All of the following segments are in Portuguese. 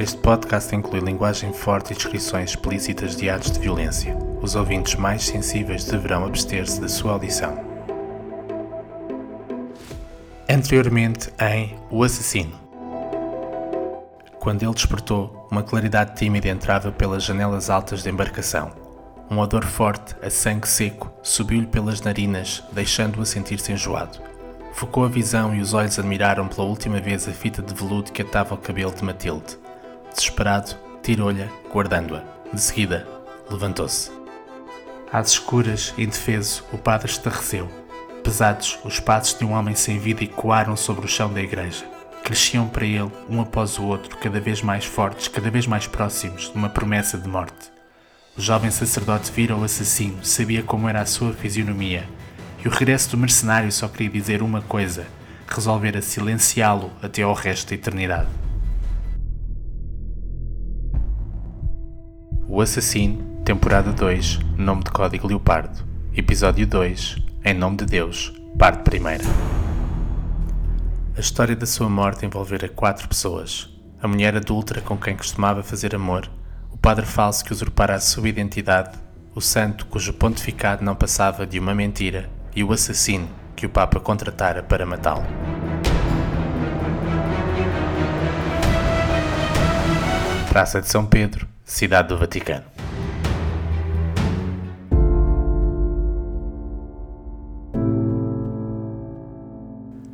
Este podcast inclui linguagem forte e descrições explícitas de atos de violência. Os ouvintes mais sensíveis deverão abster-se da sua audição. Anteriormente em O Assassino. Quando ele despertou, uma claridade tímida entrava pelas janelas altas da embarcação. Um odor forte, a sangue seco, subiu-lhe pelas narinas, deixando-o a sentir-se enjoado. Focou a visão e os olhos admiraram pela última vez a fita de veludo que atava o cabelo de Matilde. Desesperado, tirou-lhe, guardando-a. De seguida, levantou-se. Às escuras, indefeso, o padre estarreceu. Pesados, os passos de um homem sem vida ecoaram sobre o chão da igreja. Cresciam para ele, um após o outro, cada vez mais fortes, cada vez mais próximos de uma promessa de morte. O jovem sacerdote vira o assassino, sabia como era a sua fisionomia, e o regresso do mercenário só queria dizer uma coisa: resolvera silenciá-lo até ao resto da eternidade. O Assassino, temporada 2, nome de código Leopardo, episódio 2, Em nome de Deus, parte primeira. A história da sua morte envolvera quatro pessoas: a mulher adúltera com quem costumava fazer amor, o padre falso que usurpara a sua identidade, o santo cujo pontificado não passava de uma mentira e o assassino que o Papa contratara para matá-lo. Praça de São Pedro, Cidade do Vaticano.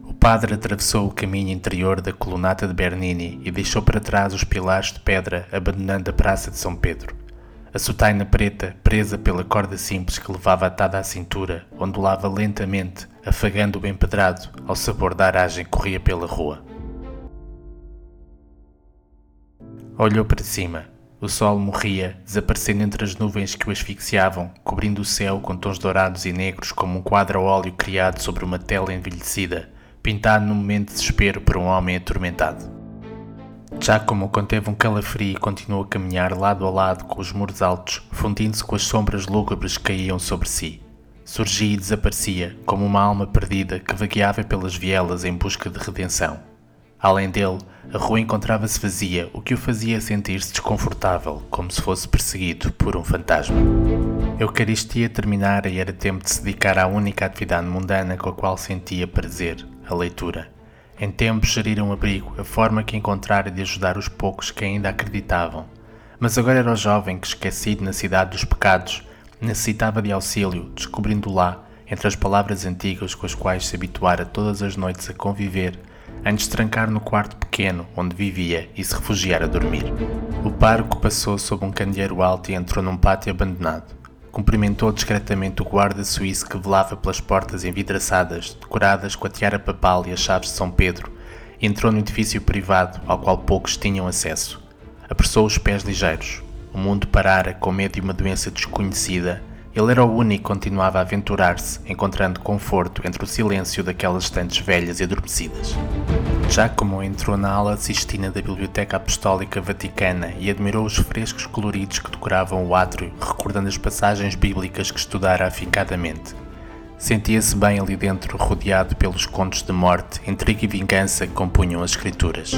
O padre atravessou o caminho interior da colunata de Bernini e deixou para trás os pilares de pedra, abandonando a Praça de São Pedro. A sotaina preta, presa pela corda simples que levava atada à cintura, ondulava lentamente, afagando o empedrado ao sabor da aragem que corria pela rua. Olhou para cima o sol morria, desaparecendo entre as nuvens que o asfixiavam, cobrindo o céu com tons dourados e negros como um quadro a óleo criado sobre uma tela envelhecida, pintado num momento de desespero por um homem atormentado. Giacomo conteve um calafrio e continuou a caminhar lado a lado com os muros altos, fundindo-se com as sombras lúgubres que caíam sobre si. Surgia e desaparecia, como uma alma perdida que vagueava pelas vielas em busca de redenção. Além dele, a rua encontrava-se vazia, o que o fazia sentir-se desconfortável, como se fosse perseguido por um fantasma. A Eucaristia terminara e era tempo de se dedicar à única atividade mundana com a qual sentia prazer, a leitura. Em tempos gerira um abrigo, a forma que encontrara de ajudar os poucos que ainda acreditavam. Mas agora era o jovem que, esquecido na cidade dos pecados, necessitava de auxílio, descobrindo lá, entre as palavras antigas com as quais se habituara todas as noites a conviver, antes de trancar no quarto pequeno onde vivia e se refugiar a dormir. O pároco passou sob um candeeiro alto e entrou num pátio abandonado. Cumprimentou discretamente o guarda suíço que velava pelas portas envidraçadas, decoradas com a tiara papal e as chaves de São Pedro, e entrou no edifício privado ao qual poucos tinham acesso. Apressou os pés ligeiros. O mundo parara com medo de uma doença desconhecida ele era o único que continuava a aventurar-se, encontrando conforto entre o silêncio daquelas estantes velhas e adormecidas. Giacomo entrou na ala Sistina da Biblioteca Apostólica Vaticana e admirou os frescos coloridos que decoravam o átrio, recordando as passagens bíblicas que estudara afincadamente. Sentia-se bem ali dentro, rodeado pelos contos de morte, intriga e vingança que compunham as escrituras.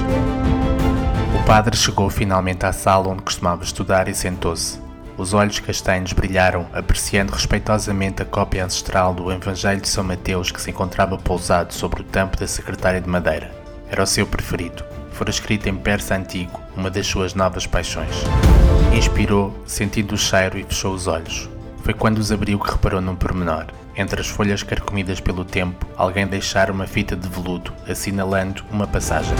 O padre chegou finalmente à sala onde costumava estudar e sentou-se. Os olhos castanhos brilharam, apreciando respeitosamente a cópia ancestral do Evangelho de São Mateus que se encontrava pousado sobre o tampo da secretária de madeira. Era o seu preferido. Fora escrito em persa antigo, uma das suas novas paixões. Inspirou, sentindo o cheiro e fechou os olhos. Foi quando os abriu que reparou num pormenor. Entre as folhas carcomidas pelo tempo, alguém deixara uma fita de veludo, assinalando uma passagem.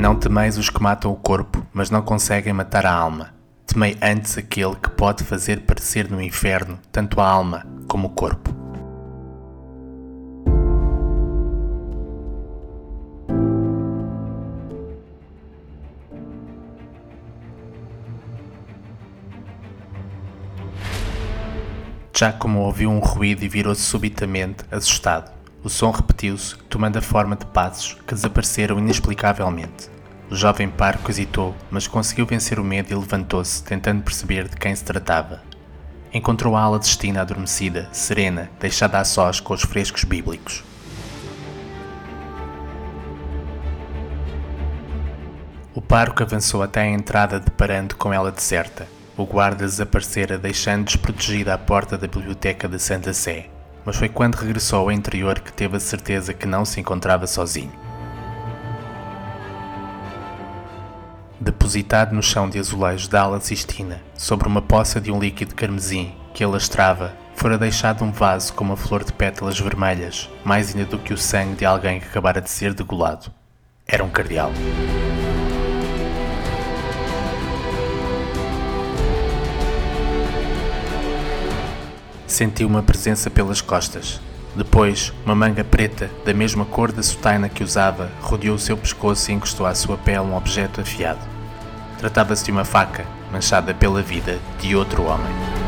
Não temeis os que matam o corpo, mas não conseguem matar a alma. Temei antes aquele que pode fazer parecer no inferno tanto a alma como o corpo. Já como ouviu um ruído e virou-se subitamente, assustado. O som repetiu-se, tomando a forma de passos que desapareceram inexplicavelmente. O jovem parco hesitou, mas conseguiu vencer o medo e levantou-se, tentando perceber de quem se tratava. Encontrou a ala destina adormecida, serena, deixada a sós com os frescos bíblicos. O parco avançou até a entrada, deparando com ela deserta. O guarda desaparecera, deixando desprotegida a porta da biblioteca de Santa Sé. Mas foi quando regressou ao interior que teve a certeza que não se encontrava sozinho. Depositado no chão de azulejos da ala cistina, sobre uma poça de um líquido carmesim que alastrava, fora deixado um vaso com uma flor de pétalas vermelhas, mais ainda do que o sangue de alguém que acabara de ser degolado. Era um cardeal. Sentiu uma presença pelas costas. Depois, uma manga preta, da mesma cor da sotaina que usava, rodeou o seu pescoço e encostou à sua pele um objeto afiado. Tratava-se de uma faca, manchada pela vida de outro homem.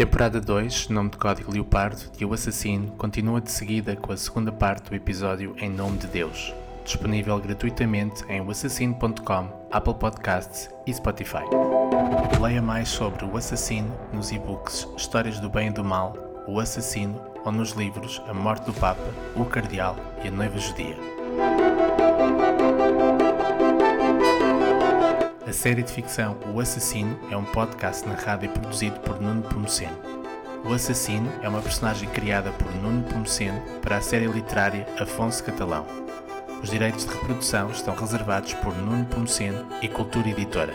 Temporada 2, nome de código Leopardo, de O Assassino, continua de seguida com a segunda parte do episódio Em Nome de Deus, disponível gratuitamente em oassassino.com, Apple Podcasts e Spotify. Leia mais sobre o assassino nos e-books Histórias do Bem e do Mal, O Assassino ou nos livros A Morte do Papa, O Cardeal e A Noiva Judia. A série de ficção O Assassino é um podcast narrado e produzido por Nuno Pomoceno. O Assassino é uma personagem criada por Nuno Pomoceno para a série literária Afonso Catalão. Os direitos de reprodução estão reservados por Nuno Pomoceno e Cultura Editora.